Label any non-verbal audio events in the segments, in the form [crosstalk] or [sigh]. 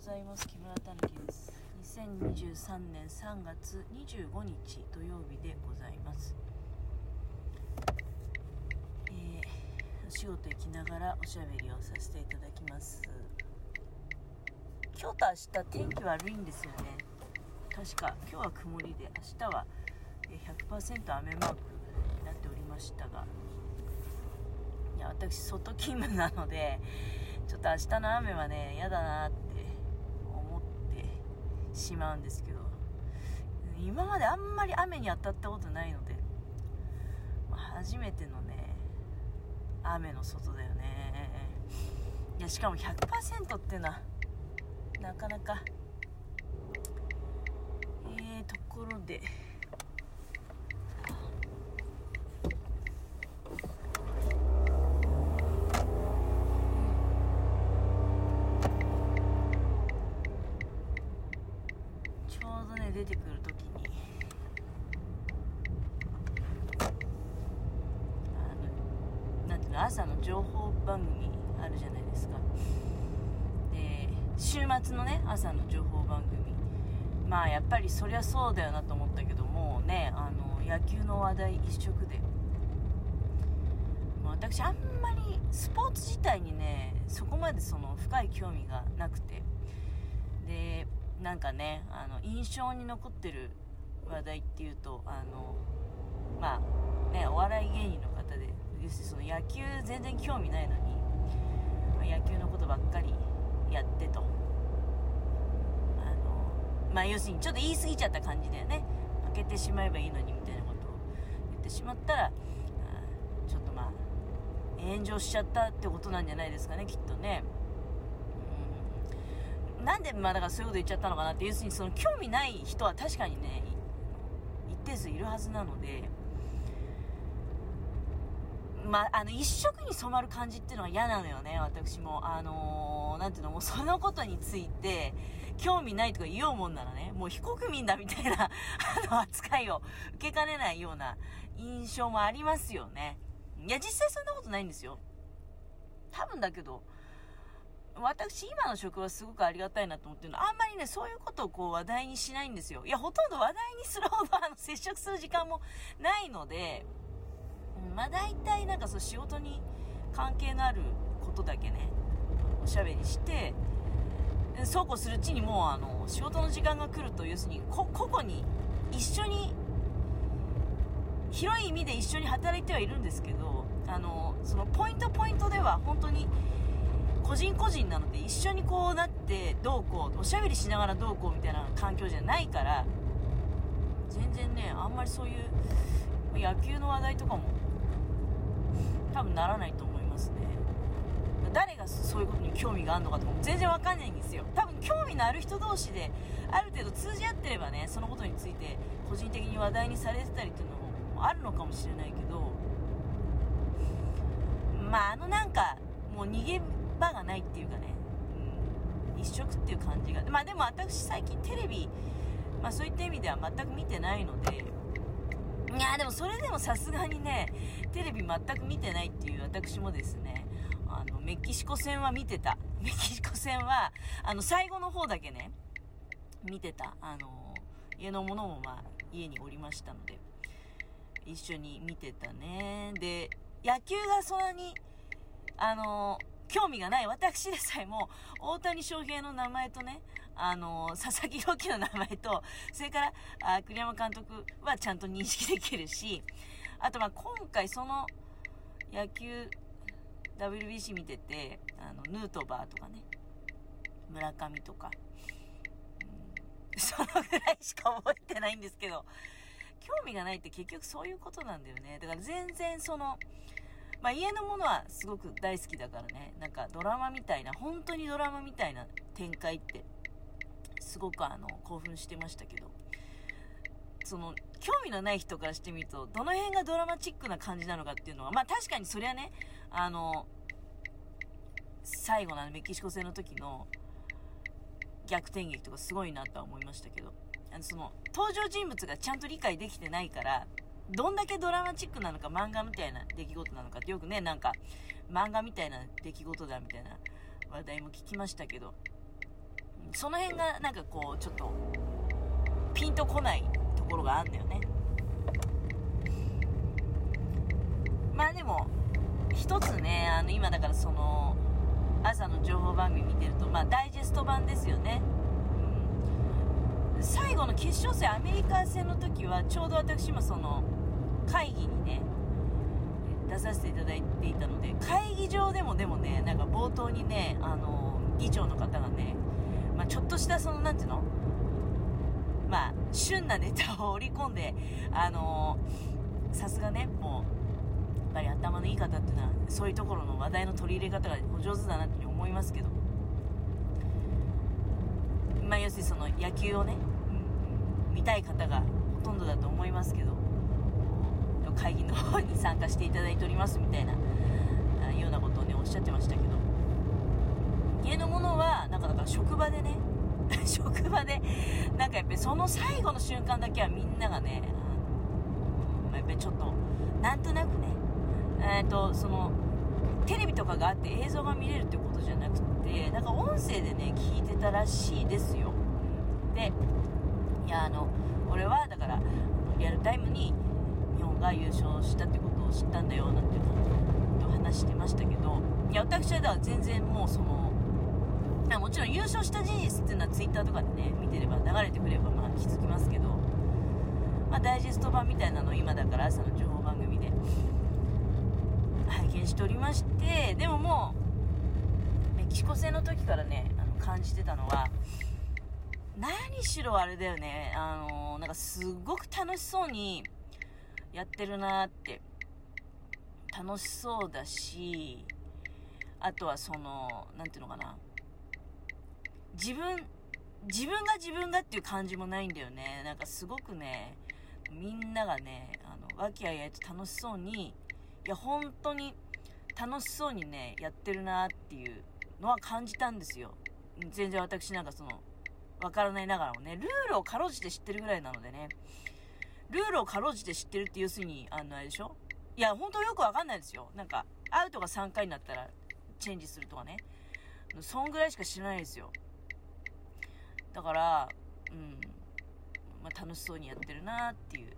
ございます。木村たぬきです。2023年3月25日土曜日でございます。えー、お仕事行きながらおしゃべりをさせていただきます。今日と明日天気悪いんですよね。確か今日は曇りで明日は100%雨マークになっておりましたが。いや私外勤務なのでちょっと明日の雨はね嫌だなってしまうんですけど今まであんまり雨に当たったことないので、初めてのね雨の外だよね。いやしかも100%っていうのはなかなかえー、ところで出てくる時にあ朝の情報番組あるじゃないですか。で週末のね朝の情報番組。まあやっぱりそりゃそうだよなと思ったけどもねあの野球の話題一色で。私あんまりスポーツ自体にねそこまでその深い興味がなくて。でなんかねあの印象に残ってる話題っていうとあのまあねお笑い芸人の方で要するにその野球全然興味ないのに野球のことばっかりやってと。あのまあ要するにちょっと言い過ぎちゃった感じだよね。負けてしまえばいいのにみたいなことを言ってしまったらちょっとまあ炎上しちゃったってことなんじゃないですかねきっとね。なんで、まあだからそういうこと言っちゃったのかなって、要するにその興味ない人は確かにね、一定数いるはずなので、まあ、あの、一色に染まる感じっていうのが嫌なのよね、私も。あのー、なんていうの、もうそのことについて、興味ないとか言おうもんならね、もう非国民だみたいな、あの、扱いを受けかねないような印象もありますよね。いや、実際そんなことないんですよ。多分だけど、私、今の職はすごくありがたいなと思ってるのあんまりね、そういうことをこう話題にしないんですよ。いや、ほとんど話題にするほどあの接触する時間もないので、まあ大体なんかそう仕事に関係のあることだけね、おしゃべりして、そうこうするうちにもうあの、仕事の時間が来ると、要するに個々に一緒に、広い意味で一緒に働いてはいるんですけど、あの、そのポイントポイントでは本当に、個人個人なので一緒にこうなってどうこうおしゃべりしながらどうこうみたいな環境じゃないから全然ねあんまりそういう野球の話題とかも多分ならないと思いますね誰がそういうことに興味があるのかとかも全然わかんないんですよ多分興味のある人同士である程度通じ合ってればねそのことについて個人的に話題にされてたりっていうのもあるのかもしれないけどまああのなんかもう逃げ場がないっていうかね、うん、一色っていう感じが。まあでも私最近テレビ、まあそういった意味では全く見てないので、いやでもそれでもさすがにね、テレビ全く見てないっていう私もですね、あの、メキシコ戦は見てた。[laughs] メキシコ戦は、あの、最後の方だけね、見てた。あの、家の者もまあ、家におりましたので、一緒に見てたね。で、野球がそんなに、あの、興味がない私でさえも、大谷翔平の名前とね、あの佐々木朗希の名前と、[laughs] それから、あ栗山監督はちゃんと認識できるし、あとま今回その野球 WBC 見てて、あの、ヌートバーとかね、村上とか、うん、[laughs] そのぐらいしか覚えてないんですけど、興味がないって結局そういうことなんだよね。だから全然その、まあ、家のものはすごく大好きだからね、なんかドラマみたいな、本当にドラマみたいな展開って、すごくあの、興奮してましたけど、その、興味のない人からしてみると、どの辺がドラマチックな感じなのかっていうのは、まあ確かにそりゃね、あの、最後のメキシコ戦の時の逆転劇とかすごいなとは思いましたけど、あのその、登場人物がちゃんと理解できてないから、どんだけドラマチックなのか漫画みたいな出来事なのかってよくね、なんか漫画みたいな出来事だみたいな話題も聞きましたけど、その辺がなんかこうちょっとピンとこないところがあるんだよね。まあでも一つねあの今だからその朝の情報番組見てるとまあダイジェスト版ですよね、うん、最後の決勝戦アメリカ戦の時はちょうど私もその会議にね出させていただいていたので会議場でもでもねなんか冒頭にねあの議長の方がね、ちょっとしたそのなんていうの？まあ旬なネタを織り込んであのさすがねもうやっぱり頭のいい方っていうのはそういうところの話題の取り入れ方がお上手だなって思いますけど。まあ要するにその野球をね、うん、見たい方がほとんどだと思いますけど。会議の方に参加していただいておりますみたいなようなことをねおっしゃってましたけど。家のものはなんかだから職場でね [laughs] 職場でなんかやっぱりその最後の瞬間だけはみんながねやっぱりちょっとなんとなくねえーと、そのテレビとかがあって映像が見れるってことじゃなくてなんか音声でね聞いてたらしいですよ。でいやあの俺はだからリアルタイムに日本が優勝したってことを知ったんだよなんて話してましたけどいや私はだから全然もうそのもちろん優勝した事実っていうのは Twitter とかでね見てれば流れてくればまあ気づきますけど、まあ、ダイジェスト版みたいなのを今だから朝の情報番組で拝見しておりましてでももうメキシコ戦の時からねあの感じてたのは何しろあれだよねあのなんかすごく楽しそうにやってるなって。楽しそうだしあとはその何ていうのかな。自分自分が自分がっていう感じもないんだよねなんかすごくねみんながねあの和気あいあいと楽しそうにいや、本当に楽しそうにね、やってるなっていうのは感じたんですよ。全然私なんかその、わからないながらもね、ルールをかろうじて知ってるぐらいなのでね、ルールをかろうじて知ってるって要するに、あの、あれでしょ？いや、本当よくわかんないですよ。なんか、アウトが3回になったらチェンジするとかね。そんぐらいしか知らないですよ。だから、うん、まあ、楽しそうにやってるなっていう。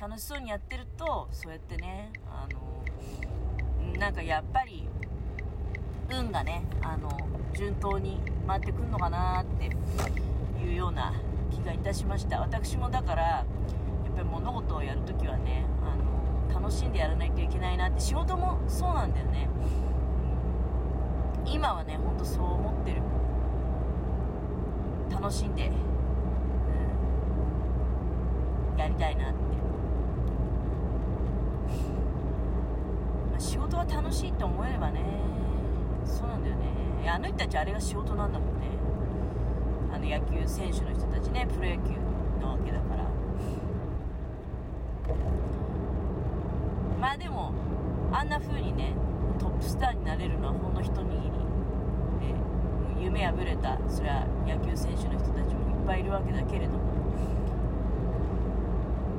楽しそうにやってるとそうやってねあのなんかやっぱり運がねあの順当に回ってくんのかなっていうような気がいたしました。私もだからやっぱり物事をやるときはねあの楽しんでやらないといけないなって。仕事もそうなんだよね。今はねほんとそう思ってる。楽しんで、うん、やりたいなって。仕事は楽しいって思えればねそうなんだよね。あの人たちあれが仕事なんだもんね。あの野球選手の人たちねプロ野球なわけだから。まあでもあんな風にねトップスターになれるのはほんの一握りで夢破れたそれは野球選手の人たちもいっぱいいるわけだけれども。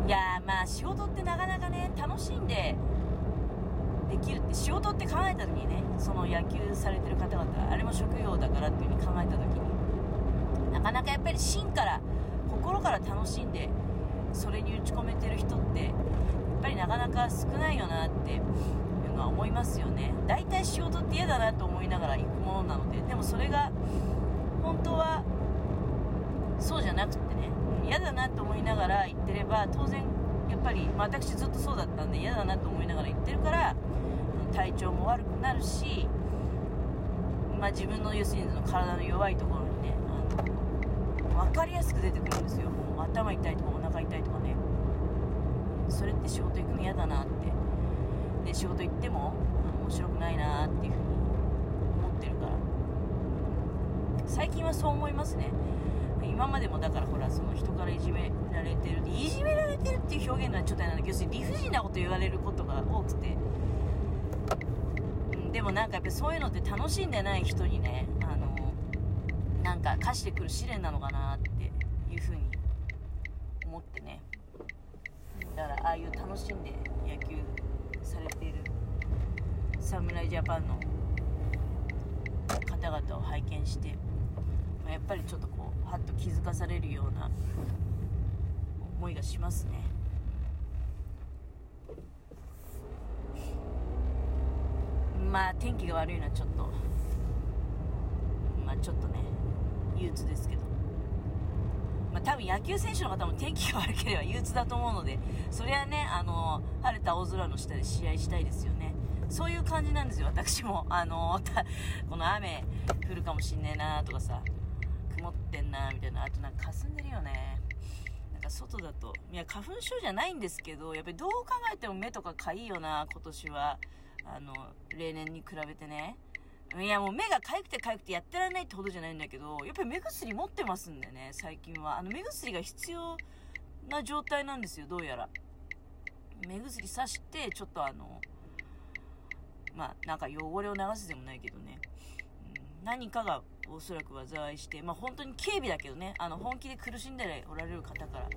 いやまあ仕事ってなかなかね楽しんでできるって仕事って考えた時にねその野球されてる方々あれも職業だからっていう風に考えた時になかなかやっぱり芯から心から楽しんでそれに打ち込めてる人ってやっぱりなかなか少ないよなっては思いますよね。大体仕事って嫌だなと思いながら行くものなのででもそれが本当はそうじゃなくてね嫌だなと思いながら行ってれば当然やっぱり、まあ、私ずっとそうだったんで嫌だなと思いながら言ってるから体調も悪くなるし、まあ、自分の要するに体の弱いところにねあの分かりやすく出てくるんですよ。もう頭痛いとかお腹痛いとかね。それって仕事行くの嫌だなってで仕事行っても面白くないなっていうふうに思ってるから。最近はそう思いますね。今までもだからほらその人からいじめられてるいじめられてるっていう表現はちょっとなんだけど要するに理不尽なこと言われることが多くて、うん、でもなんかやっぱそういうのって楽しんでない人にねあのなんか課してくる試練なのかなっていうふうに思ってね。だからああいう楽しんでされている侍ジャパンの方々を拝見してまあやっぱりちょっとこうはっと気づかされるような思いがしますね。まあ天気が悪いのはちょっとまあちょっとね憂鬱ですけど。まあ多分野球選手の方も天気が悪ければ憂鬱だと思うのでそれはねあの晴れた青空の下で試合したいですよね。そういう感じなんですよ。私もあの [laughs] この雨降るかもしんねえなとかさ曇ってんなみたいな。あとなんか霞んでるよね。なんか外だといや花粉症じゃないんですけどやっぱりどう考えても目とかかいいよな今年は。あの例年に比べてね。いやもう目が痒くて痒くてやってられないってほどじゃないんだけどやっぱり目薬持ってますんでね最近は。あの目薬が必要な状態なんですよどうやら。目薬さしてちょっとあのまあなんか汚れを流すでもないけどね、うん、何かがおそらく災いして、まあ本当に警備だけどね、あの本気で苦しんでおられる方から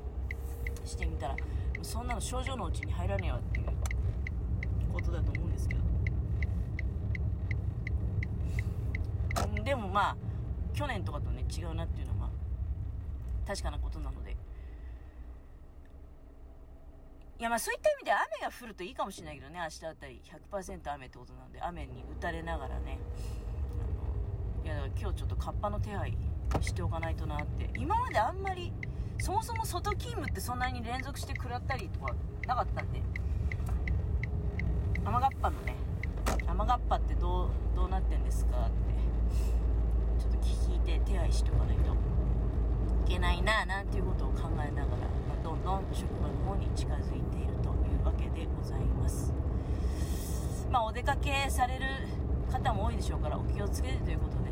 してみたら、そんなの症状のうちに入らねえわっていうことだと思うんですけど。でもまあ、去年とかとね、違うなっていうのは、確かなことなので。いやまあそういった意味で雨が降るといいかもしれないけどね、明日あたり。100%雨ってことなので、雨に打たれながらね、あのいやだから今日ちょっとカッパの手配しておかないとなって、今まであんまり、そもそも外勤務ってそんなに連続して食らったりとかなかったんで、雨がっぱのね、雨がっぱってどう、どうなってんですかって、引いて手配しておかないといけないな、なんていうことを考えながら、まどんどん職場の方に近づいているというわけでございます。まあ、お出かけされる方も多いでしょうから、お気をつけてということで、